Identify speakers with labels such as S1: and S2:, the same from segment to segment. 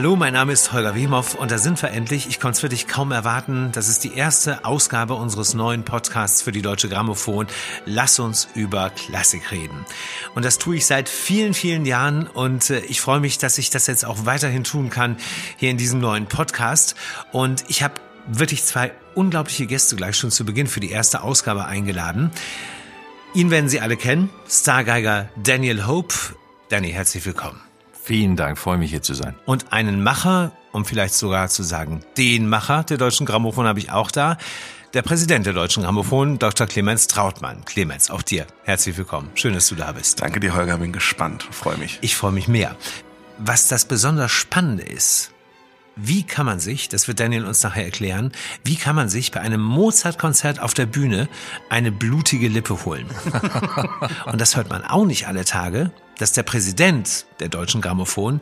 S1: Hallo, mein Name ist Holger Wemhoff und da sind wir endlich. Ich konnte es wirklich kaum erwarten. Das ist die erste Ausgabe unseres neuen Podcasts für die Deutsche Grammophon. Lass uns über Klassik reden. Und das tue ich seit vielen, vielen Jahren und äh, ich freue mich, dass ich das jetzt auch weiterhin tun kann hier in diesem neuen Podcast. Und ich habe wirklich zwei unglaubliche Gäste gleich schon zu Beginn für die erste Ausgabe eingeladen. Ihn werden Sie alle kennen, Stargeiger Daniel Hope. Danny, herzlich willkommen.
S2: Vielen Dank, freue mich hier zu sein.
S1: Und einen Macher, um vielleicht sogar zu sagen, den Macher der Deutschen Grammophon habe ich auch da. Der Präsident der Deutschen Grammophon, Dr. Clemens Trautmann. Clemens, auch dir herzlich willkommen. Schön, dass du da bist.
S3: Danke dir, Holger, bin gespannt, freue mich.
S1: Ich freue mich mehr. Was das besonders Spannende ist, wie kann man sich, das wird Daniel uns nachher erklären, wie kann man sich bei einem Mozart-Konzert auf der Bühne eine blutige Lippe holen? Und das hört man auch nicht alle Tage, dass der Präsident der Deutschen Grammophon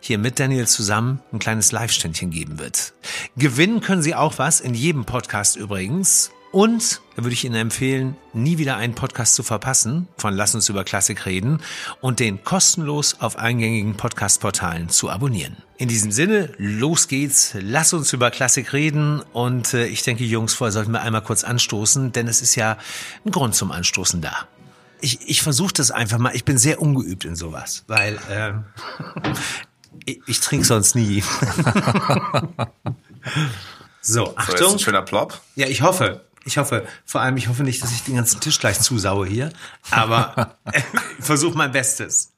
S1: hier mit Daniel zusammen ein kleines Live-Ständchen geben wird. Gewinnen können Sie auch was, in jedem Podcast übrigens. Und da würde ich Ihnen empfehlen, nie wieder einen Podcast zu verpassen von Lass uns über Klassik reden und den kostenlos auf eingängigen Podcast-Portalen zu abonnieren. In diesem Sinne, los geht's, lass uns über Klassik reden und äh, ich denke, Jungs, vorher sollten wir einmal kurz anstoßen, denn es ist ja ein Grund zum Anstoßen da. Ich, ich versuche das einfach mal, ich bin sehr ungeübt in sowas, weil ähm, ich, ich trinke sonst nie. so, Achtung.
S3: So, ein schöner Plop.
S1: Ja, ich hoffe. Ich hoffe, vor allem, ich hoffe nicht, dass ich den ganzen Tisch gleich zusaue hier, aber ich versuche mein Bestes.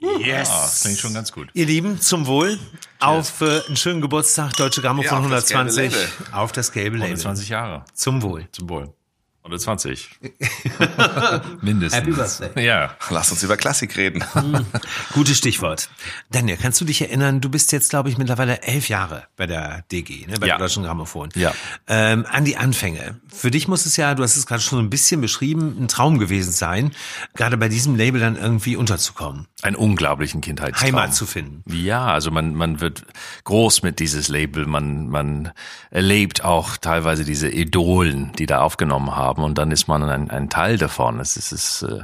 S2: Yes. Ah, das klingt schon ganz gut.
S1: Ihr Lieben, zum Wohl. Auf äh, einen schönen Geburtstag, Deutsche Grammophon
S3: Ja, auf das
S1: 120.
S3: gelbe
S1: auf das gelbe Label.
S2: 120 Jahre.
S1: Zum Wohl.
S2: Zum Wohl. 120. Mindestens.
S1: Happy Birthday.
S2: Ja.
S3: Lass uns über Klassik reden.
S1: Gutes Stichwort. Daniel, kannst du dich erinnern, du bist jetzt, glaube ich, mittlerweile elf Jahre bei der DG, ne, bei
S2: Ja.
S1: der Deutschen Grammophon.
S2: Ja.
S1: Ähm, an die Anfänge. Für dich muss es ja, du hast es gerade schon so ein bisschen beschrieben, ein Traum gewesen sein, gerade bei diesem Label dann irgendwie unterzukommen,
S2: Einen unglaublichen Kindheitstraum.
S1: Heimat zu finden.
S2: Ja, also man, man wird groß mit dieses Label, man, man erlebt auch teilweise diese Idolen, die da aufgenommen haben und dann ist man ein, ein Teil davon. Es ist, es ist äh,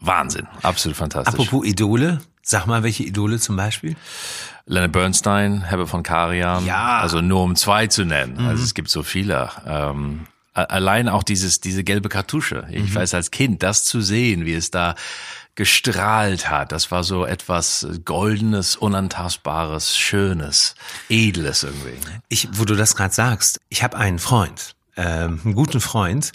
S2: Wahnsinn, absolut fantastisch.
S1: Apropos Idole, sag mal, welche Idole zum Beispiel?
S2: Leonard Bernstein, Herbert von Karajan,
S1: Ja.
S2: also nur um zwei zu nennen. Also es gibt so viele. Ähm, allein auch dieses, diese gelbe Kartusche. Ich weiß als Kind, das zu sehen, wie es da gestrahlt hat, das war so etwas Goldenes, Unantastbares, Schönes, Edles irgendwie.
S1: Ich, wo du das gerade sagst, ich habe einen Freund, ähm, einen guten Freund,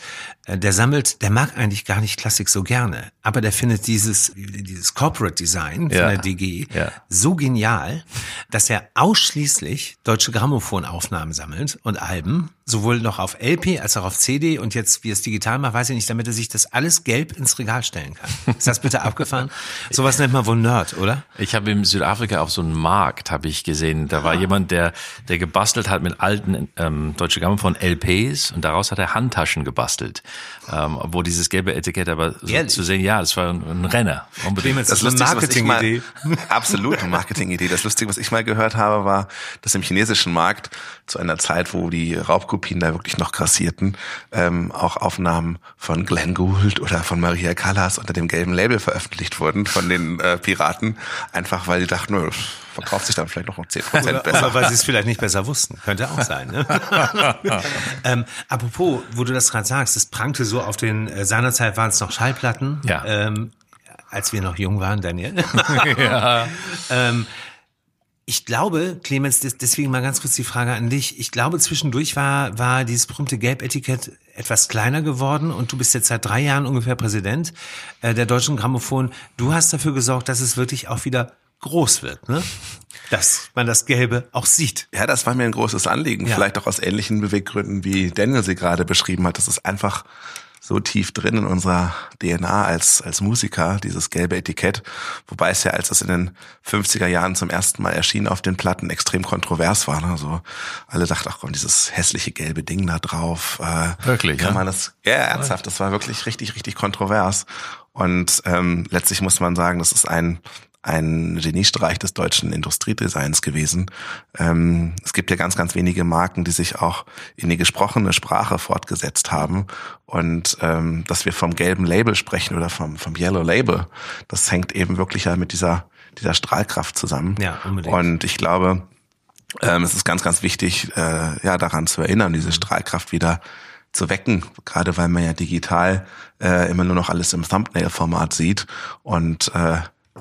S1: der sammelt, der mag eigentlich gar nicht Klassik so gerne, aber der findet dieses dieses Corporate Design von
S2: Ja.
S1: der DG
S2: Ja.
S1: so genial, dass er ausschließlich deutsche Grammophonaufnahmen sammelt und Alben, sowohl noch auf LP als auch auf CD und jetzt wie er es digital macht, weiß ich nicht, damit er sich das alles gelb ins Regal stellen kann. Ist das bitte abgefahren? Sowas nennt man wohl Nerd, oder?
S2: Ich habe in Südafrika auf so einem Markt habe ich gesehen, da war jemand, der der gebastelt hat mit alten ähm, deutsche Gamma von LPs und daraus hat er Handtaschen gebastelt, ähm, wo dieses gelbe Etikett aber so
S1: Ehrlich?
S2: zu sehen, ja, das war ein, ein Renner. Unbedingt.
S1: Clemens,
S3: Das
S1: ist eine
S3: Lustigste, was ich mal,
S1: Marketingidee.
S3: absolut eine Marketingidee. Das Lustige, was ich mal gehört habe, war, dass im chinesischen Markt zu einer Zeit, wo die Raubkopien da wirklich noch grassierten, ähm, auch Aufnahmen von Glenn Gould oder von Maria Callas unter dem gelben Label veröffentlicht wurden von den äh, Piraten, einfach weil die dachten, nö, verkauft sich dann vielleicht noch um 10%
S1: Oder,
S3: besser.
S1: oder weil sie es vielleicht nicht besser wussten. Könnte auch sein. Ne? ähm, apropos, wo du das gerade sagst, es prangte so auf den, äh, seinerzeit waren es noch Schallplatten.
S2: Ja.
S1: Ähm, als wir noch jung waren, Daniel.
S2: ja.
S1: ähm, ich glaube, Clemens, des- deswegen mal ganz kurz die Frage an dich. Ich glaube, zwischendurch war, war dieses berühmte Gelbetikett etwas kleiner geworden und du bist jetzt seit drei Jahren ungefähr Präsident äh, der Deutschen Grammophon. Du hast dafür gesorgt, dass es wirklich auch wieder groß wird, ne? Dass man das Gelbe auch sieht.
S3: Ja, das war mir ein großes Anliegen.
S1: Ja.
S3: Vielleicht auch aus ähnlichen Beweggründen, wie Daniel sie gerade beschrieben hat. Das ist einfach so tief drin in unserer DNA als, als Musiker, dieses gelbe Etikett. Wobei es ja, als es in den 50er Jahren zum ersten Mal erschien auf den Platten, extrem kontrovers war. Ne? So, alle dachten, ach komm, dieses hässliche gelbe Ding da drauf. Äh,
S2: Wirklich,
S3: Kann
S2: ja?
S3: man das, ja, ernsthaft, das war wirklich richtig, richtig kontrovers. Und ähm, letztlich muss man sagen, das ist ein ein Geniestreich des deutschen Industriedesigns gewesen. Ähm, es gibt ja ganz, ganz wenige Marken, die sich auch in die gesprochene Sprache fortgesetzt haben. Und ähm, dass wir vom gelben Label sprechen oder vom, vom Yellow Label, das hängt eben wirklich ja mit dieser dieser Strahlkraft zusammen.
S1: Ja, unbedingt.
S3: Und ich glaube, ähm, es ist ganz, ganz wichtig, äh, ja, daran zu erinnern, diese Strahlkraft wieder zu wecken, gerade weil man ja digital äh, immer nur noch alles im Thumbnail-Format sieht. Und äh,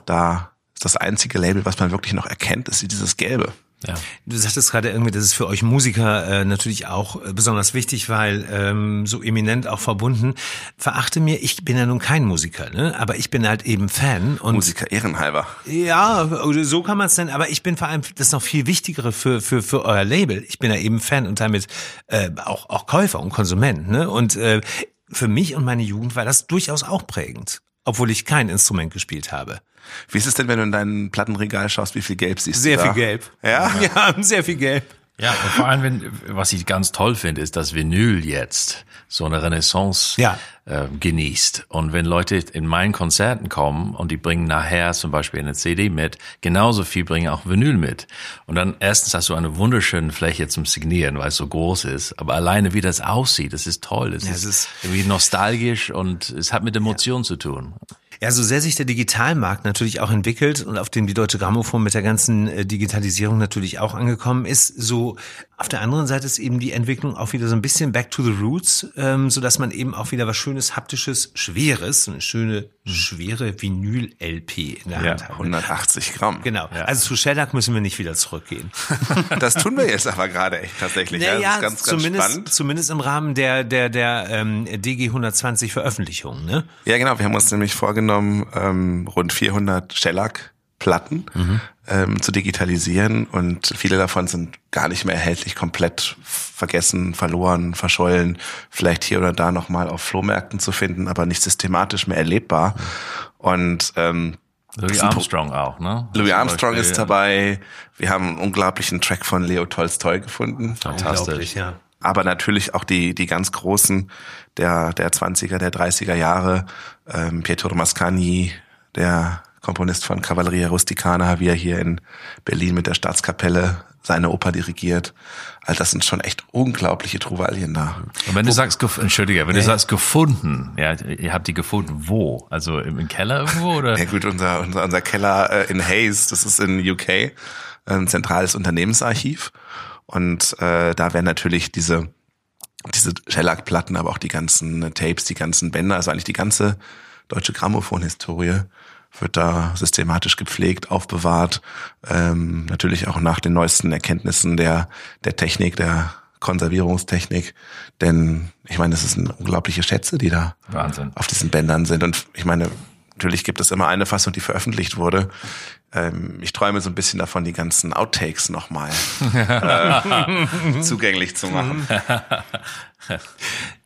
S3: da das einzige Label, was man wirklich noch erkennt, ist dieses Gelbe.
S1: Ja. Du sagtest gerade irgendwie, das ist für euch Musiker äh, natürlich auch äh, besonders wichtig, weil ähm, so eminent auch verbunden. Verachte mir, ich bin ja nun kein Musiker, ne? aber ich bin halt eben Fan. Und
S3: Musiker ehrenhalber.
S1: Ja, so kann man es nennen, aber ich bin vor allem das noch viel Wichtigere für, für, für euer Label. Ich bin ja eben Fan und damit äh, auch, auch Käufer und Konsument. Ne? Und äh, für mich und meine Jugend war das durchaus auch prägend, obwohl ich kein Instrument gespielt habe.
S3: Wie ist es denn, wenn du in dein Plattenregal schaust, wie viel Gelb siehst
S1: Sehr
S3: du da?
S1: viel Gelb.
S3: Ja?
S1: Ja, sehr viel Gelb.
S2: Ja, und vor allem, wenn, was ich ganz toll finde, ist, dass Vinyl jetzt so eine Renaissance
S1: Ja.
S2: äh, genießt. Und wenn Leute in meinen Konzerten kommen und die bringen nachher zum Beispiel eine CD mit, genauso viel bringen auch Vinyl mit. Und dann erstens hast du eine wunderschöne Fläche zum Signieren, weil es so groß ist. Aber alleine wie das aussieht, das ist toll. Es
S1: Ja,
S2: ist,
S1: es ist-
S2: irgendwie nostalgisch und es hat mit Emotionen zu tun.
S1: Ja, so sehr sich der Digitalmarkt natürlich auch entwickelt und auf dem die Deutsche Grammophon mit der ganzen äh, Digitalisierung natürlich auch angekommen ist, so auf der anderen Seite ist eben die Entwicklung auch wieder so ein bisschen back to the roots, ähm, so dass man eben auch wieder was schönes, haptisches, schweres, eine schöne, schwere Vinyl-LP in der
S2: Ja,
S1: Hand hat.
S3: 180 Gramm.
S1: Genau. Also zu Shellac müssen wir nicht wieder zurückgehen.
S3: Das tun wir jetzt aber gerade echt tatsächlich. ja, das
S1: Naja,
S3: ist ganz, ganz
S1: zumindest,
S3: spannend.
S1: zumindest im Rahmen der, der, der ähm, DG 120 Veröffentlichung, ne?
S3: Ja, genau. Wir haben uns nämlich vorgenommen, ähm, rund 400 Shellac-Platten ähm, zu digitalisieren und viele davon sind gar nicht mehr erhältlich, komplett vergessen, verloren, verschollen, vielleicht hier oder da nochmal auf Flohmärkten zu finden, aber nicht systematisch mehr erlebbar. Und ähm,
S2: Louis Armstrong auch, ne?
S3: Louis Armstrong ist dabei. Wir haben einen unglaublichen Track von Leo Tolstoi gefunden.
S2: Fantastisch.
S1: Ja.
S3: Aber natürlich auch die die ganz großen der der 20er, der 30er Jahre, ähm, Pietro Mascagni, der Komponist von Cavalleria Rusticana, wie er hier in Berlin mit der Staatskapelle seine Oper dirigiert. All das sind schon echt unglaubliche Trouvaillen da.
S2: Und wenn du sagst, entschuldige, wenn du sagst gefunden, ja, ihr habt die gefunden wo? Also im, im Keller irgendwo oder?
S3: Ja gut, unser unser, unser Keller äh, in Hayes, das ist in UK, ein zentrales Unternehmensarchiv und äh, da werden natürlich diese diese Shellac-Platten, aber auch die ganzen Tapes, die ganzen Bänder, also eigentlich die ganze deutsche Grammophon-Historie wird da systematisch gepflegt, aufbewahrt. Ähm, natürlich auch nach den neuesten Erkenntnissen der, der Technik, der Konservierungstechnik. Denn ich meine, das sind unglaubliche Schätze, die da
S2: Wahnsinn.
S3: auf diesen Bändern sind. Und ich meine, natürlich gibt es immer eine Fassung, die veröffentlicht wurde. Ähm, ich träume so ein bisschen davon, die ganzen Outtakes nochmal äh, zugänglich zu machen.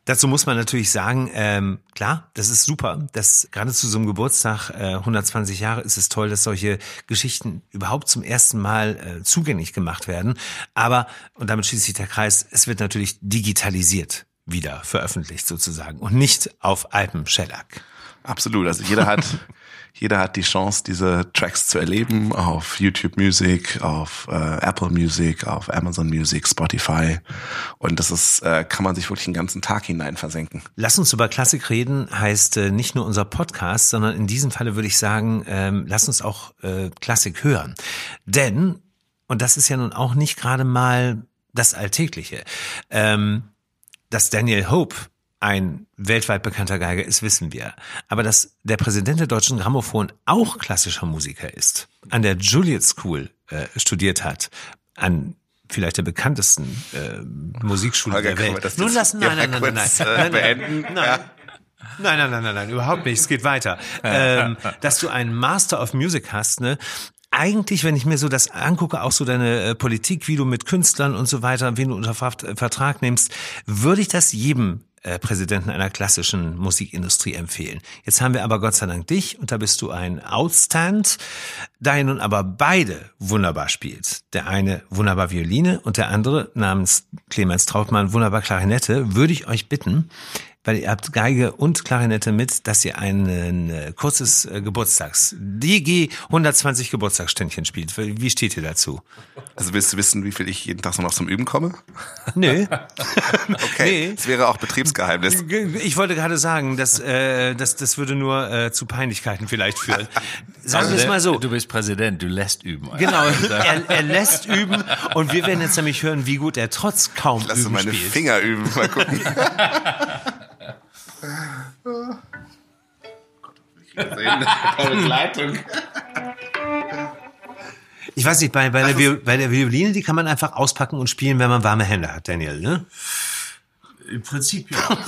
S1: Dazu muss man natürlich sagen, ähm, klar, das ist super. Das gerade zu so einem Geburtstag, äh, 120 Jahre, ist es toll, dass solche Geschichten überhaupt zum ersten Mal äh, zugänglich gemacht werden. Aber und damit schließt sich der Kreis. Es wird natürlich digitalisiert wieder veröffentlicht sozusagen und nicht auf Alpen Shellac.
S3: Absolut. Also jeder hat, jeder hat die Chance, diese Tracks zu erleben auf YouTube Music, auf äh, Apple Music, auf Amazon Music, Spotify. Und das ist, äh, kann man sich wirklich den ganzen Tag hinein versenken.
S1: Lass uns über Klassik reden heißt äh, nicht nur unser Podcast, sondern in diesem Falle würde ich sagen, ähm, lass uns auch äh, Klassik hören. Denn, und das ist ja nun auch nicht gerade mal das Alltägliche, ähm, dass Daniel Hope ein weltweit bekannter Geiger ist, wissen wir. Aber dass der Präsident der Deutschen Grammophon auch klassischer Musiker ist, an der Juilliard School äh, studiert hat, an vielleicht der bekanntesten äh, Musikschule
S3: Holger,
S1: der Welt.
S3: das
S1: Nun lassen, nein, nein, nein, nein, nein,
S3: äh,
S1: nein, nein,
S3: beenden?
S1: nein,
S3: Ja.
S1: nein, nein, nein, nein, nein, überhaupt nicht. Es geht weiter. ähm, dass du einen Master of Music hast, ne? Eigentlich, wenn ich mir so das angucke, auch so deine äh, Politik, wie du mit Künstlern und so weiter, wen du unter äh, Vertrag nimmst, würde ich das jedem äh, Präsidenten einer klassischen Musikindustrie empfehlen. Jetzt haben wir aber Gott sei Dank dich und da bist du ein Outstand, da ihr nun aber beide wunderbar spielt. Der eine wunderbar Violine und der andere namens Clemens Trautmann wunderbar Klarinette, würde ich euch bitten, weil ihr habt Geige und Klarinette mit, dass ihr ein äh, kurzes äh, Geburtstags, DG 120 Geburtstagsständchen spielt. Wie steht ihr dazu?
S3: Also willst du wissen, wie viel ich jeden Tag so noch zum Üben komme?
S1: Nö.
S3: Okay,
S1: Nee.
S3: das wäre auch Betriebsgeheimnis.
S1: Ich wollte gerade sagen, dass, äh, das, das würde nur äh, zu Peinlichkeiten vielleicht führen. Sagen wir es mal so.
S2: Du bist Präsident, du lässt üben.
S1: Genau, er, er lässt üben und wir werden jetzt nämlich hören, wie gut er trotz kaum
S3: Lass
S1: Üben
S3: meine
S1: spielt.
S3: Finger üben, mal gucken. Begleitung.
S1: Ich weiß nicht, bei, bei, der, bei der Violine, die kann man einfach auspacken und spielen, wenn man warme Hände hat, Daniel. Ne?
S2: Im Prinzip ja.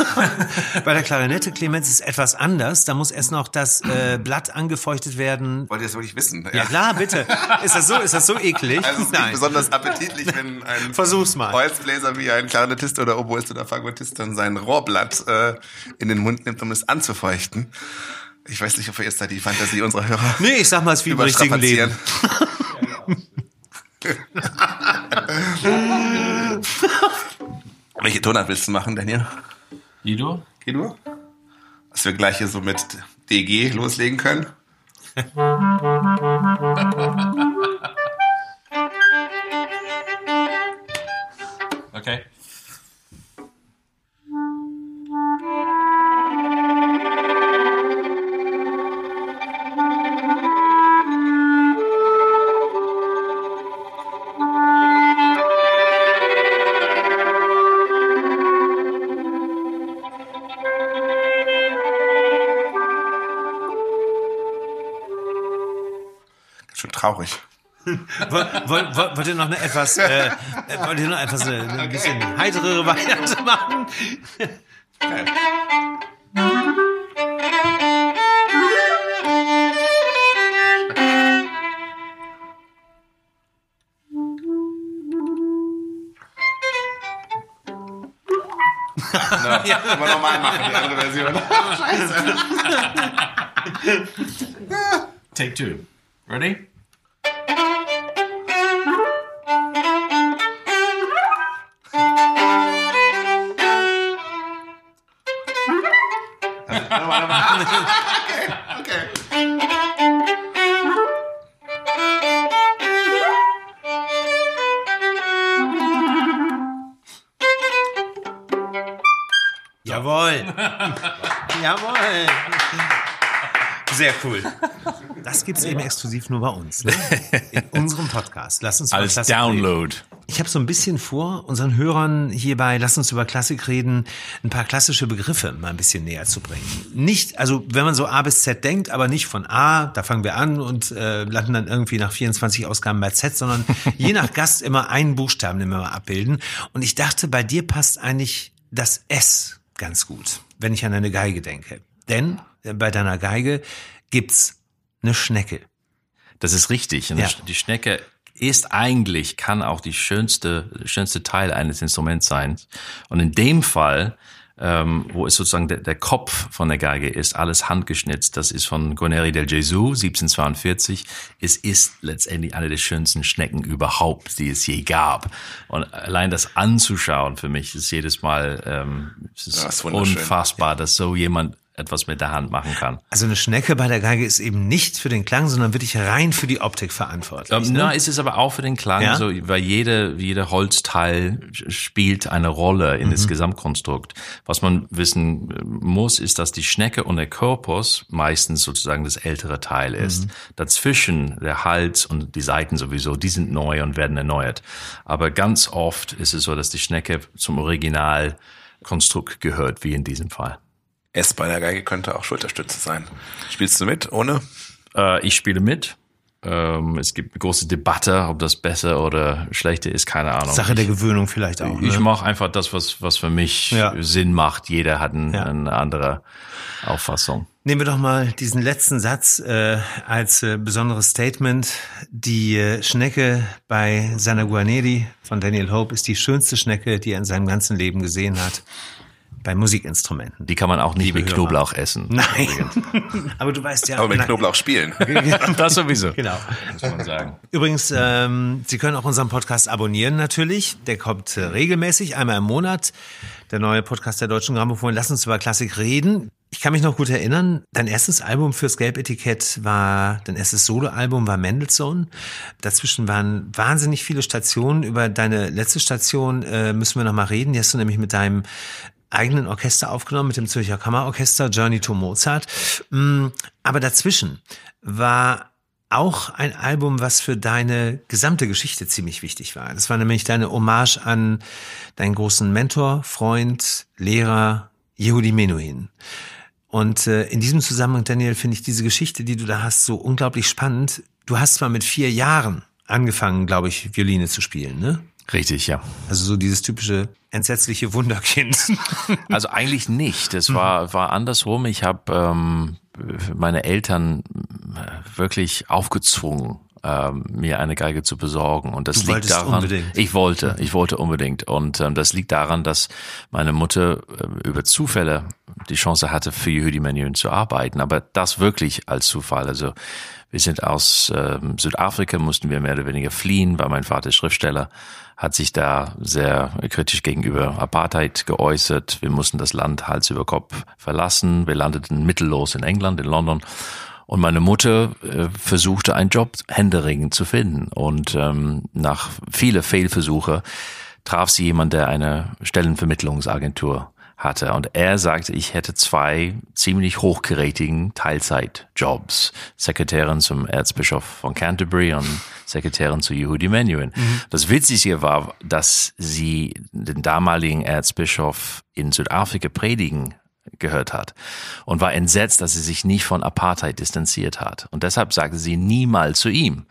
S1: Bei der Klarinette, Clemens, ist etwas anders. Da muss erst noch das äh, Blatt angefeuchtet werden.
S3: Wollt ihr das wirklich wissen?
S1: Ja klar, bitte. Ist das so, ist das so eklig?
S3: Also es ist nicht besonders appetitlich, wenn ein
S1: Versuch's mal.
S3: Holzbläser wie ein Klarinettist oder Oboist oder Fagottist dann sein Rohrblatt äh, in den Mund nimmt, um es anzufeuchten. Ich weiß nicht, ob wir jetzt da die Fantasie unserer Hörer
S1: Nee, ich sag mal, es ist wie im richtigen. Leben.
S3: Welche Tonart willst du machen, Daniel?
S2: Guido?
S3: Guido? Dass wir gleich hier so mit DG loslegen können? traurig.
S1: Woll- woll- woll- Wollt ihr noch eine etwas, äh, äh, wollt ihr noch etwas eine, eine bisschen heiterere Variante machen?
S3: Ja, können wir nochmal machen, die andere Version.
S2: Take two. Ready?
S1: Jawohl. Jawohl. Sehr cool. Das gibt's eben exklusiv nur bei uns. Ne? In unserem Podcast. Lass uns über
S2: Als
S1: Klassik reden.
S2: Download.
S1: Ich habe so ein bisschen vor, unseren Hörern hierbei, lass uns über Klassik reden, ein paar klassische Begriffe mal ein bisschen näher zu bringen. Nicht, also wenn man so A bis Z denkt, aber nicht von A, da fangen wir an und äh, landen dann irgendwie nach 24 Ausgaben bei Z, sondern je nach Gast immer einen Buchstaben, den wir mal abbilden. Und ich dachte, bei dir passt eigentlich das S ganz gut, wenn ich an eine Geige denke. Denn äh, bei deiner Geige gibt's eine Schnecke.
S2: Das ist richtig.
S1: Ja.
S2: Die Schnecke ist eigentlich, kann auch die schönste, schönste Teil eines Instruments sein. Und in dem Fall, ähm, wo es sozusagen der, der Kopf von der Geige ist, alles handgeschnitzt, das ist von Guarneri del Gesù, 1742. Es ist letztendlich eine der schönsten Schnecken überhaupt, die es je gab. Und allein das anzuschauen für mich ist jedes Mal, ähm, es ist
S3: Ja, ist
S2: unfassbar, dass so jemand etwas mit der Hand machen kann.
S1: Also eine Schnecke bei der Geige ist eben nicht für den Klang, sondern wirklich rein für die Optik verantwortlich.
S2: Ähm,
S1: ne?
S2: Na, es ist aber auch für den Klang
S1: Ja?
S2: so, weil jede, jede Holzteil spielt eine Rolle in
S1: Mhm.
S2: das Gesamtkonstrukt. Was man wissen äh, muss, ist, dass die Schnecke und der Korpus meistens sozusagen das ältere Teil ist.
S1: Mhm.
S2: Dazwischen der Hals und die Seiten sowieso, die sind neu und werden erneuert. Aber ganz oft ist es so, dass die Schnecke zum Originalkonstrukt gehört, wie in diesem Fall.
S3: S bei der Geige könnte auch Schulterstütze sein. Spielst du mit, ohne?
S2: Äh, ich spiele mit. Ähm, es gibt eine große Debatte, ob das besser oder schlechter ist, keine Ahnung.
S1: Sache der Gewöhnung vielleicht auch.
S2: Ich
S1: Ne?
S2: mache einfach das, was, was für mich
S1: Ja.
S2: Sinn macht. Jeder hat ein,
S1: Ja.
S2: eine andere Auffassung.
S1: Nehmen wir doch mal diesen letzten Satz äh, als äh, besonderes Statement. Die äh, Schnecke bei Sana Guarneri von Daniel Hope ist die schönste Schnecke, die er in seinem ganzen Leben gesehen hat. Bei Musikinstrumenten.
S2: Die kann man auch nicht
S1: Liebe
S2: mit
S1: Hörer.
S2: Knoblauch essen.
S1: Nein. Aber du weißt ja.
S3: Aber mit
S1: na-
S3: Knoblauch spielen.
S2: das sowieso.
S1: Genau.
S2: Muss man sagen.
S1: Übrigens, ähm, Sie können auch unseren Podcast abonnieren natürlich. Der kommt äh, regelmäßig, einmal im Monat. Der neue Podcast der Deutschen Grammophon. Lass uns über Klassik reden. Ich kann mich noch gut erinnern, dein erstes Album fürs Gelbetikett war, dein erstes Soloalbum war Mendelssohn. Dazwischen waren wahnsinnig viele Stationen. Über deine letzte Station äh, müssen wir noch mal reden. Die hast du nämlich mit deinem eigenen Orchester aufgenommen, mit dem Zürcher Kammerorchester Journey to Mozart. Mm, Aber dazwischen war auch ein Album, was für deine gesamte Geschichte ziemlich wichtig war. Das war nämlich deine Hommage an deinen großen Mentor, Freund, Lehrer Yehudi Menuhin. Und äh, in diesem Zusammenhang, Daniel, finde ich diese Geschichte, die du da hast, so unglaublich spannend. Du hast zwar mit vier Jahren angefangen, glaube ich, Violine zu spielen, ne?
S2: Richtig, ja.
S1: Also so dieses typische entsetzliche Wunderkind.
S2: Also eigentlich nicht. Es war, war andersrum. Ich habe ähm, meine Eltern äh, wirklich aufgezwungen, ähm, mir eine Geige zu besorgen. Und das
S1: Du
S2: liegt daran.
S1: unbedingt.
S2: Ich wollte, ich wollte unbedingt. Und ähm, das liegt daran, dass meine Mutter äh, über Zufälle die Chance hatte, für Yehudi Menuhin zu arbeiten. Aber das wirklich als Zufall. Also wir sind aus ähm, Südafrika, mussten wir mehr oder weniger fliehen, weil mein Vater ist Schriftsteller, hat sich da sehr kritisch gegenüber Apartheid geäußert. Wir mussten das Land Hals über Kopf verlassen. Wir landeten mittellos in England, in London. Und meine Mutter äh, versuchte einen Job händeringend zu finden. Und ähm, nach viele Fehlversuche traf sie jemand, der eine Stellenvermittlungsagentur hatte. Und er sagte, ich hätte zwei ziemlich hochgerätigen Teilzeitjobs. Sekretärin zum Erzbischof von Canterbury und Sekretärin zu Yehudi Menuhin. Das Witzige war, dass sie den damaligen Erzbischof in Südafrika predigen gehört hat und war entsetzt, dass sie sich nicht von Apartheid distanziert hat. Und deshalb sagte sie niemals zu ihm,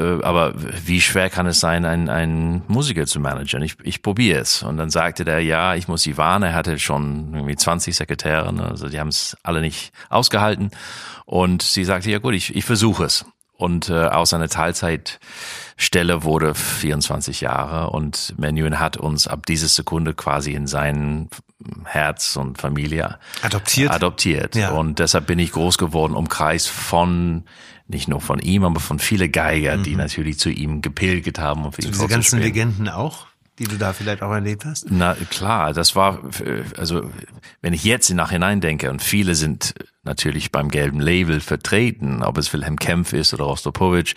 S2: aber wie schwer kann es sein, einen, einen Musiker zu managen? Ich, ich probiere es. Und dann sagte der, ja, ich muss sie warnen. Er hatte schon irgendwie 20 Sekretäre, ne? also die haben es alle nicht ausgehalten. Und sie sagte, ja gut, ich, ich versuche es. Und äh, aus einer Teilzeitstelle wurde 24 Jahre und Menuhin hat uns ab dieser Sekunde quasi in sein Herz und Familie
S1: Adoptiert?
S2: adoptiert.
S1: Ja.
S2: Und deshalb bin ich groß geworden, umkreist von nicht nur von ihm, aber von viele Geiger, die natürlich zu ihm gepilgert haben, um für ihn
S1: Mhm. Diese ganzen. Legenden auch, die du da vielleicht auch erlebt hast?
S2: Na klar, das war, also wenn ich jetzt im Nachhinein denke, und viele sind natürlich beim gelben Label vertreten, ob es Wilhelm Kempf ist oder Rostropowitsch,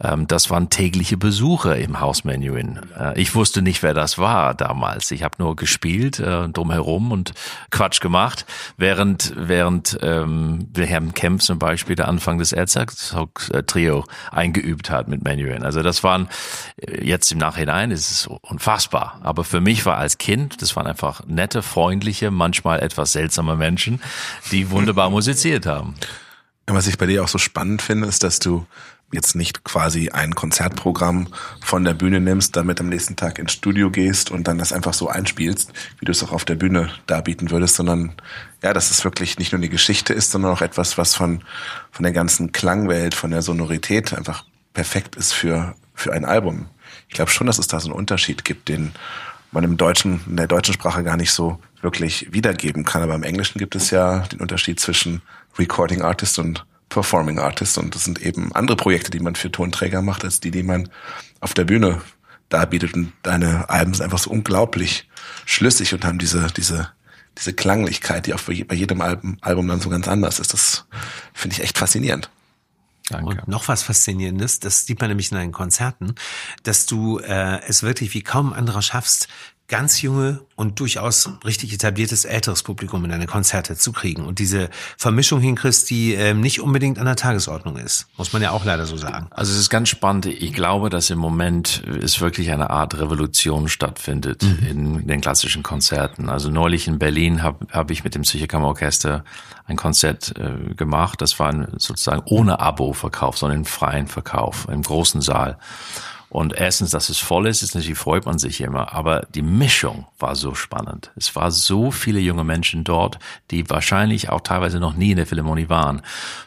S2: ähm, das waren tägliche Besucher im Haus Menuhin. Äh, ich wusste nicht, wer das war damals. Ich habe nur gespielt äh, drumherum und Quatsch gemacht, während während ähm, Wilhelm Kempf zum Beispiel der Anfang des Erzherzog-Trio eingeübt hat mit Menuhin. Also das waren äh, jetzt im Nachhinein ist es unfassbar. Aber für mich war als Kind, das waren einfach nette, freundliche, manchmal etwas seltsame Menschen, die wunderbar musiziert haben.
S3: Was ich bei dir auch so spannend finde, ist, dass du jetzt nicht quasi ein Konzertprogramm von der Bühne nimmst, damit am nächsten Tag ins Studio gehst und dann das einfach so einspielst, wie du es auch auf der Bühne darbieten würdest, sondern ja, dass es wirklich nicht nur die Geschichte ist, sondern auch etwas, was von, von der ganzen Klangwelt, von der Sonorität einfach perfekt ist für, für ein Album. Ich glaube schon, dass es da so einen Unterschied gibt, den man im Deutschen, in der deutschen Sprache gar nicht so wirklich wiedergeben kann. Aber im Englischen gibt es ja den Unterschied zwischen Recording Artist und Performing Artist. Und das sind eben andere Projekte, die man für Tonträger macht, als die, die man auf der Bühne darbietet. Und deine Alben sind einfach so unglaublich schlüssig und haben diese, diese, diese Klanglichkeit, die auch bei je- bei jedem Album dann so ganz anders ist. Das finde ich echt faszinierend.
S2: Danke.
S1: Und noch was Faszinierendes, das sieht man nämlich in deinen Konzerten, dass du äh, es wirklich wie kaum anderer schaffst, ganz junge und durchaus richtig etabliertes älteres Publikum in deine Konzerte zu kriegen und diese Vermischung hinkriegst, die ähm, nicht unbedingt an der Tagesordnung ist, muss man ja auch leider so sagen.
S2: Also es ist ganz spannend. Ich glaube, dass im Moment es wirklich eine Art Revolution stattfindet in den klassischen Konzerten. Also neulich in Berlin habe hab ich mit dem Psychikammerorchester ein Konzert äh, gemacht. Das war ein, sozusagen ohne Abo-Verkauf, sondern im freien Verkauf im großen Saal. Und erstens, dass es voll ist, ist natürlich freut man sich immer. Aber die Mischung war so spannend. Es war so viele junge Menschen dort, die wahrscheinlich auch teilweise noch nie in der Philharmonie waren.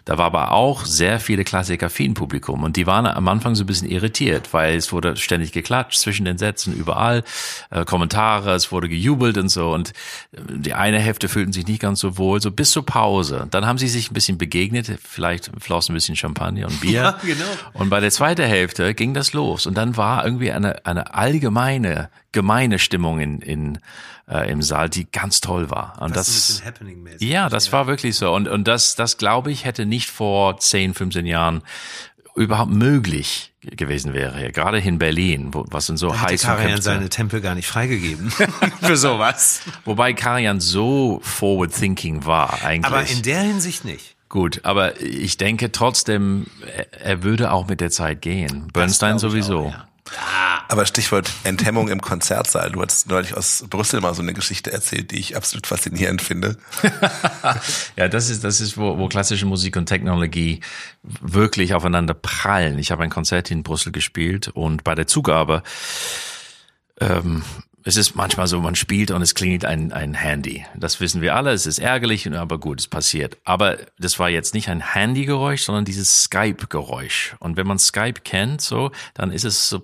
S2: Da war aber auch sehr viele Klassiker für Publikum. Und die waren am Anfang so ein bisschen irritiert, weil es wurde ständig geklatscht zwischen den Sätzen, überall, äh, Kommentare, es wurde gejubelt und so. Und äh, die eine Hälfte fühlten sich nicht ganz so wohl, so bis zur Pause. Dann haben sie sich ein bisschen begegnet, vielleicht floss ein bisschen Champagner und Bier. Ja, genau. Und bei der zweiten Hälfte ging das los. Und dann war irgendwie eine, eine allgemeine, gemeine Stimmung in, in, äh, im Saal, die ganz toll war. Und das, das ja, das ja. war wirklich so. Und, und das, das glaube ich, hätte nicht vor 10, 15 Jahren überhaupt möglich gewesen wäre, gerade in Berlin, wo, was sind so da heiß
S1: Karajan seine Tempel gar nicht freigegeben für sowas.
S2: Wobei Karajan so forward thinking war eigentlich.
S1: Aber in der Hinsicht nicht.
S2: Gut, aber ich denke trotzdem, er würde auch mit der Zeit gehen. Bernstein sowieso. Auch, ja.
S3: Aber Stichwort Enthemmung im Konzertsaal. Du hattest neulich aus Brüssel mal so eine Geschichte erzählt, die ich absolut faszinierend finde.
S2: ja, das ist, das ist, wo, wo klassische Musik und Technologie wirklich aufeinander prallen. Ich habe ein Konzert in Brüssel gespielt und bei der Zugabe ähm, es ist manchmal so, man spielt und es klingelt ein, ein Handy. Das wissen wir alle, es ist ärgerlich, aber gut, es passiert. Aber das war jetzt nicht ein Handygeräusch, sondern dieses Skype-Geräusch. Und wenn man Skype kennt, so, dann ist es so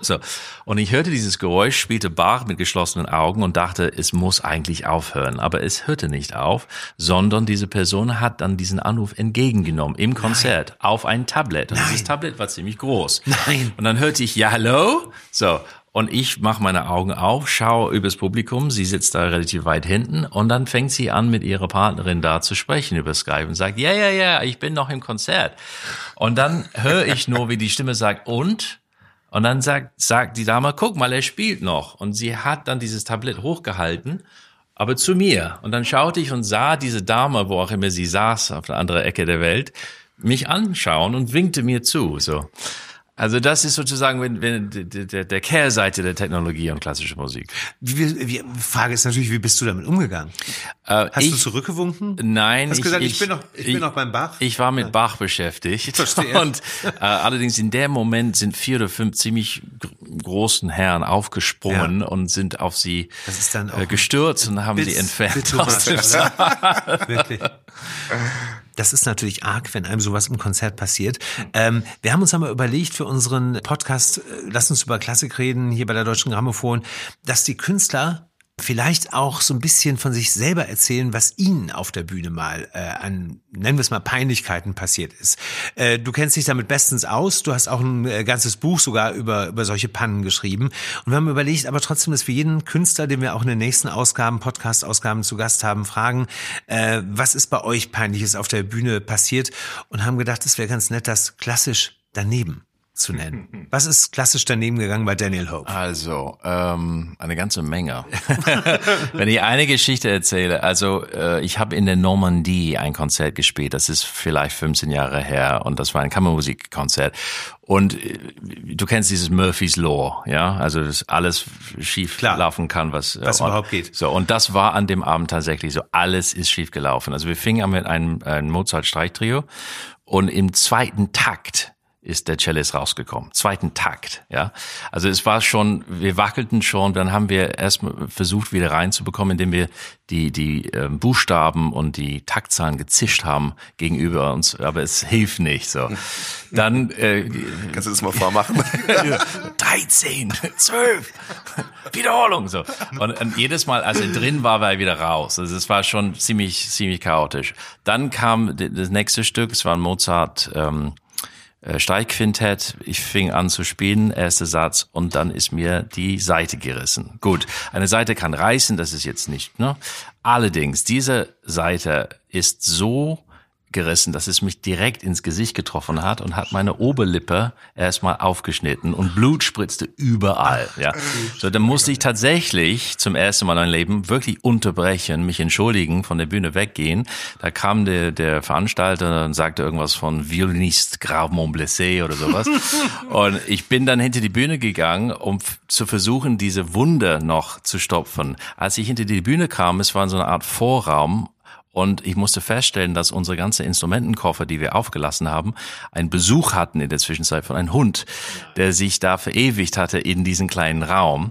S2: so. Und ich hörte dieses Geräusch, spielte Bach mit geschlossenen Augen und dachte, es muss eigentlich aufhören. Aber es hörte nicht auf, sondern diese Person hat dann diesen Anruf entgegengenommen im Konzert Nein. auf ein Tablet. Und Nein. dieses Tablet war ziemlich groß.
S1: Nein.
S2: Und dann hörte ich, ja, hallo? So. Und ich mache meine Augen auf, schaue übers Publikum, sie sitzt da relativ weit hinten und dann fängt sie an, mit ihrer Partnerin da zu sprechen über Skype und sagt, ja, ja, ja, ich bin noch im Konzert. Und dann höre ich nur, wie die Stimme sagt, und? Und dann sagt, sagt die Dame, guck mal, er spielt noch. Und sie hat dann dieses Tablett hochgehalten, aber zu mir. Und dann schaute ich und sah diese Dame, wo auch immer sie saß, auf der anderen Ecke der Welt, mich anschauen und winkte mir zu, so. Also das ist sozusagen wenn, wenn, der, der Kehrseite der Technologie und klassische Musik.
S1: Wie, wie, Frage ist natürlich, wie bist du damit umgegangen? Äh, Hast ich, du zurückgewunken?
S2: Nein.
S1: Hast du gesagt, ich, ich bin noch, ich, ich, bin noch beim Bach?
S2: Ich war mit Bach beschäftigt. Verstehe. Und äh, allerdings in dem Moment sind vier oder fünf ziemlich großen Herren aufgesprungen ja. und sind auf sie äh, gestürzt und haben sie entfernt aus dem Saal.
S1: Wirklich das ist natürlich arg, wenn einem sowas im Konzert passiert. Ähm, wir haben uns einmal überlegt für unseren Podcast, äh, lass uns über Klassik reden, hier bei der Deutschen Grammophon, dass die Künstler vielleicht auch so ein bisschen von sich selber erzählen, was ihnen auf der Bühne mal äh, an, nennen wir es mal, Peinlichkeiten passiert ist. Äh, du kennst dich damit bestens aus, du hast auch ein äh, ganzes Buch sogar über, über solche Pannen geschrieben. Und wir haben überlegt, aber trotzdem, dass wir jeden Künstler, den wir auch in den nächsten Ausgaben, Podcast-Ausgaben zu Gast haben, fragen, äh, was ist bei euch Peinliches auf der Bühne passiert? Und haben gedacht, es wäre ganz nett, das klassisch daneben zu nennen. Was ist klassisch daneben gegangen bei Daniel Hope?
S2: Also, ähm, eine ganze Menge. Wenn ich eine Geschichte erzähle, also äh, ich habe in der Normandie ein Konzert gespielt, das ist vielleicht 15 Jahre her und das war ein Kammermusikkonzert. Und äh, du kennst dieses Murphy's Law, ja, also dass alles schief Klar. laufen kann, was,
S1: äh, was
S2: und,
S1: überhaupt geht.
S2: So und das war an dem Abend tatsächlich so, alles ist schief gelaufen. Also wir fingen an mit einem, einem Mozart-Streichtrio und im zweiten Takt ist der Cellist rausgekommen. Zweiten Takt, ja. Also es war schon, wir wackelten schon, dann haben wir erstmal versucht, wieder reinzubekommen, indem wir die, die äh, Buchstaben und die Taktzahlen gezischt haben gegenüber uns, aber es hilft nicht, so. Dann, äh,
S3: Kannst du das mal vormachen?
S2: 13, 12, Wiederholung, so. Und, und jedes Mal, als er drin war, war er wieder raus. Also es war schon ziemlich, ziemlich chaotisch. Dann kam das nächste Stück, es war ein Mozart, ähm, äh, Streichquintett. Ich fing an zu spielen, erster Satz, und dann ist mir die Seite gerissen. Gut, eine Seite kann reißen, das ist jetzt nicht. Ne? Allerdings, diese Seite ist so gerissen, dass es mich direkt ins Gesicht getroffen hat und hat meine Oberlippe erstmal aufgeschnitten und Blut spritzte überall. Ja, so dann musste ich tatsächlich zum ersten Mal in meinem Leben wirklich unterbrechen, mich entschuldigen, von der Bühne weggehen. Da kam der, der Veranstalter und sagte irgendwas von Violinist gravement blessé oder sowas. und ich bin dann hinter die Bühne gegangen, um zu versuchen, diese Wunde noch zu stopfen. Als ich hinter die Bühne kam, es war so eine Art Vorraum Und ich musste feststellen, dass unsere ganzen Instrumentenkoffer, die wir aufgelassen haben, einen Besuch hatten in der Zwischenzeit von einem Hund, der sich da verewigt hatte in diesen kleinen Raum.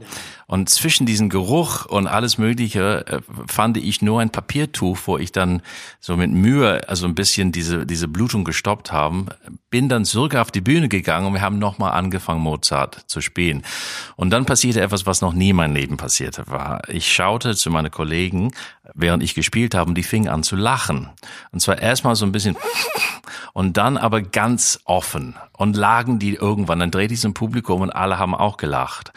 S2: Und zwischen diesem Geruch und alles Mögliche äh, fand ich nur ein Papiertuch, wo ich dann so mit Mühe, also ein bisschen diese, diese Blutung gestoppt haben. Bin dann zurück auf die Bühne gegangen und wir haben nochmal angefangen, Mozart zu spielen. Und dann passierte etwas, was noch nie in meinem Leben passierte war. Ich schaute zu meinen Kollegen, während ich gespielt habe, und die fingen an zu lachen. Und zwar erstmal so ein bisschen und dann aber ganz offen und lagen die irgendwann. Dann drehte ich zum Publikum und alle haben auch gelacht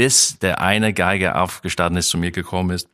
S2: bis der eine Geiger aufgestanden ist, zu mir gekommen ist,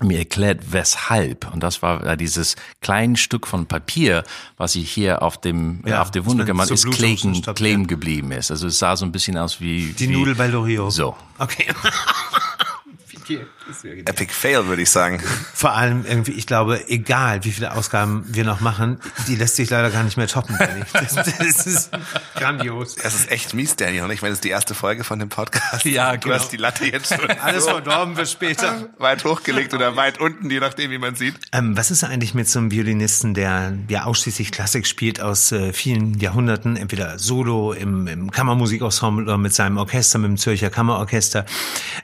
S2: mir erklärt, weshalb. Und das war dieses kleine Stück von Papier, was ich hier auf dem, ja, auf der Wunde gemacht ist, kleben, kleben geblieben ist. Also es sah so ein bisschen aus wie...
S1: Die wie, Nudel bei Loriot.
S2: So.
S1: Okay.
S3: Epic Fail, würde ich sagen.
S1: Vor allem irgendwie, ich glaube, egal wie viele Ausgaben wir noch machen, die lässt sich leider gar nicht mehr toppen. Das, das ist grandios.
S3: Es ist echt mies, Daniel. Ich meine, das ist die erste Folge von dem Podcast.
S1: Ja,
S3: genau. Du hast die Latte jetzt schon
S1: Alles so verdorben für später.
S3: Weit hochgelegt oder weit unten, je nachdem, wie man sieht.
S1: Ähm, was ist eigentlich mit so einem Violinisten, der ja ausschließlich Klassik spielt aus äh, vielen Jahrhunderten, entweder solo im, im Kammermusikensemble oder mit seinem Orchester, mit dem Zürcher Kammerorchester,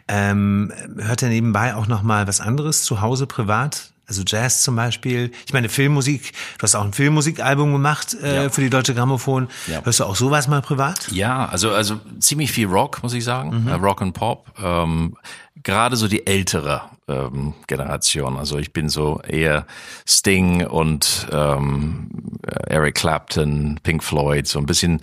S1: ähm, hört er nebenbei auch noch mal was anderes zu Hause privat? Also Jazz zum Beispiel. Ich meine Filmmusik. Du hast auch ein Filmmusikalbum gemacht äh, ja. für die Deutsche Grammophon. Ja. Hörst du auch sowas mal privat?
S2: Ja, also also ziemlich viel Rock muss ich sagen, mhm. Äh, Rock and Pop. Ähm, Gerade so die ältere ähm, Generation. Also ich bin so eher Sting und ähm, Eric Clapton, Pink Floyd, so ein bisschen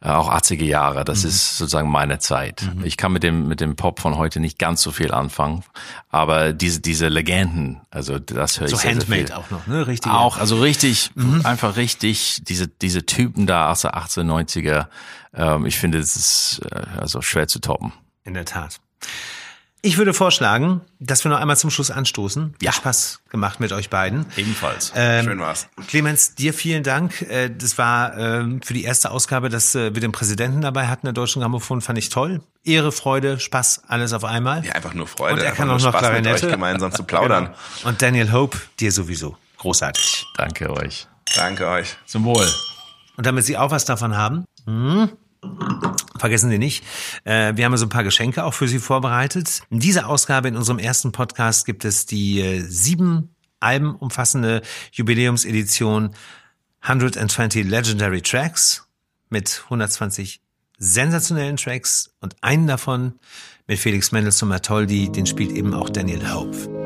S2: äh, auch 80er Jahre. Das mhm. ist sozusagen meine Zeit. Mhm. Ich kann mit dem mit dem Pop von heute nicht ganz so viel anfangen, aber diese diese Legenden, also das höre ich so sehr,
S1: Handmade
S2: sehr viel.
S1: auch noch, ne? Richtig.
S2: Auch, also richtig, mhm. einfach richtig diese diese Typen da aus der 1890er. Ähm, ich finde, es ist äh, also schwer zu toppen.
S1: In der Tat. Ich würde vorschlagen, dass wir noch einmal zum Schluss anstoßen.
S2: Ja.
S1: Hat Spaß gemacht mit euch beiden.
S2: Ebenfalls.
S3: Ähm, Schön war's.
S1: Clemens, dir vielen Dank. Äh, das war ähm, für die erste Ausgabe, dass äh, wir den Präsidenten dabei hatten der Deutschen Grammophon, fand ich toll. Ehre, Freude, Spaß, alles auf einmal.
S3: Ja, einfach nur Freude.
S1: Und er kann
S3: auch
S1: noch
S3: Spaß
S1: Klarinette.
S3: mit euch gemeinsam zu plaudern.
S1: Genau. Und Daniel Hope, dir sowieso. Großartig.
S2: Danke euch.
S3: Danke euch.
S2: Zum Wohl.
S1: Und damit Sie auch was davon haben, hm, Vergessen Sie nicht, äh, wir haben so ein paar Geschenke auch für Sie vorbereitet. In dieser Ausgabe in unserem ersten Podcast gibt es die äh, sieben Alben umfassende Jubiläumsedition 120 Legendary Tracks mit 120 sensationellen Tracks und einen davon mit Felix Mendelssohn Bartholdy, den spielt eben auch Daniel Hope.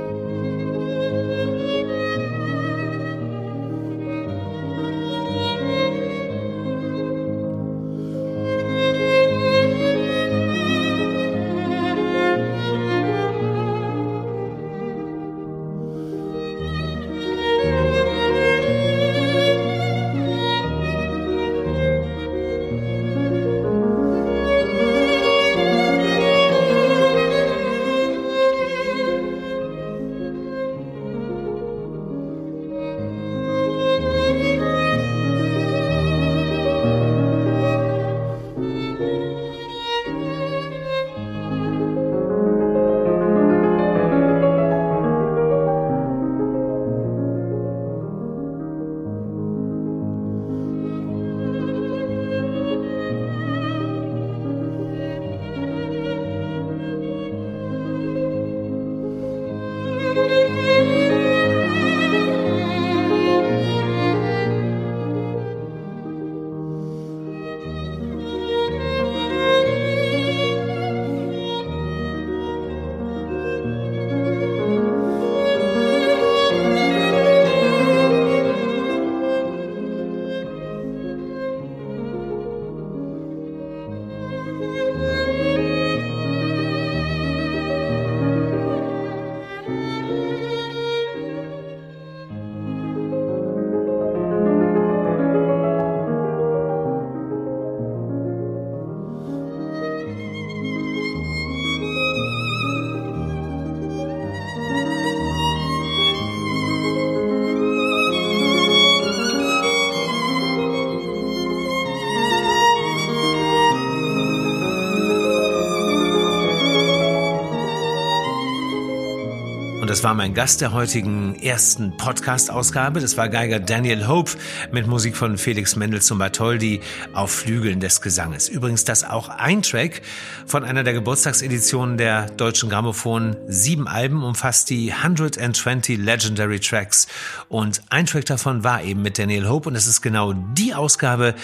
S1: War mein Gast der heutigen ersten Podcast-Ausgabe. Das war Geiger Daniel Hope mit Musik von Felix Mendelssohn Bartholdy auf Flügeln des Gesanges. Übrigens das auch ein Track von einer der Geburtstagseditionen der Deutschen Grammophon. Sieben Alben umfasst die 120 Legendary Tracks. Und ein Track davon war eben mit Daniel Hope. Und es ist genau die Ausgabe,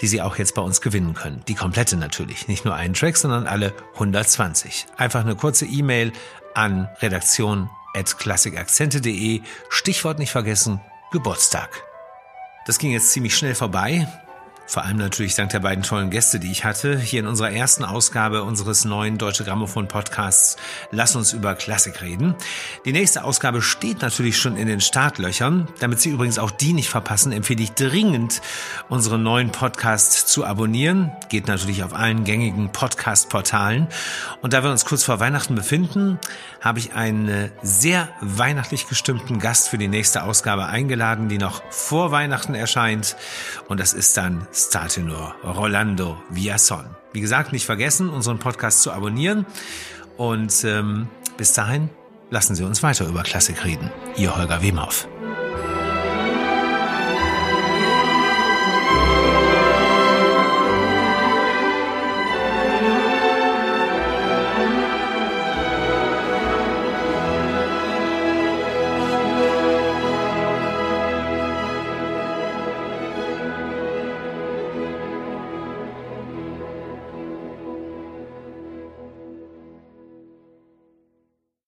S1: die Sie auch jetzt bei uns gewinnen können. Die komplette natürlich. Nicht nur einen Track, sondern alle 120. Einfach eine kurze E-Mail an redaktion.klassikakzente.de. Stichwort nicht vergessen, Geburtstag. Das ging jetzt ziemlich schnell vorbei. Vor allem natürlich dank der beiden tollen Gäste, die ich hatte. Hier in unserer ersten Ausgabe unseres neuen Deutsche Grammophon Podcasts Lass uns über Klassik reden. Die nächste Ausgabe steht natürlich schon in den Startlöchern. Damit Sie übrigens auch die nicht verpassen, empfehle ich dringend, unseren neuen Podcast zu abonnieren. Geht natürlich auf allen gängigen Podcast-Portalen. Und da wir uns kurz vor Weihnachten befinden, habe ich einen sehr weihnachtlich gestimmten Gast für die nächste Ausgabe eingeladen, die noch vor Weihnachten erscheint. Und das ist dann Startenor Rolando Villason. Wie gesagt, nicht vergessen, unseren Podcast zu abonnieren. Und ähm, bis dahin lassen Sie uns weiter über Klassik reden. Ihr Holger Wemhoff.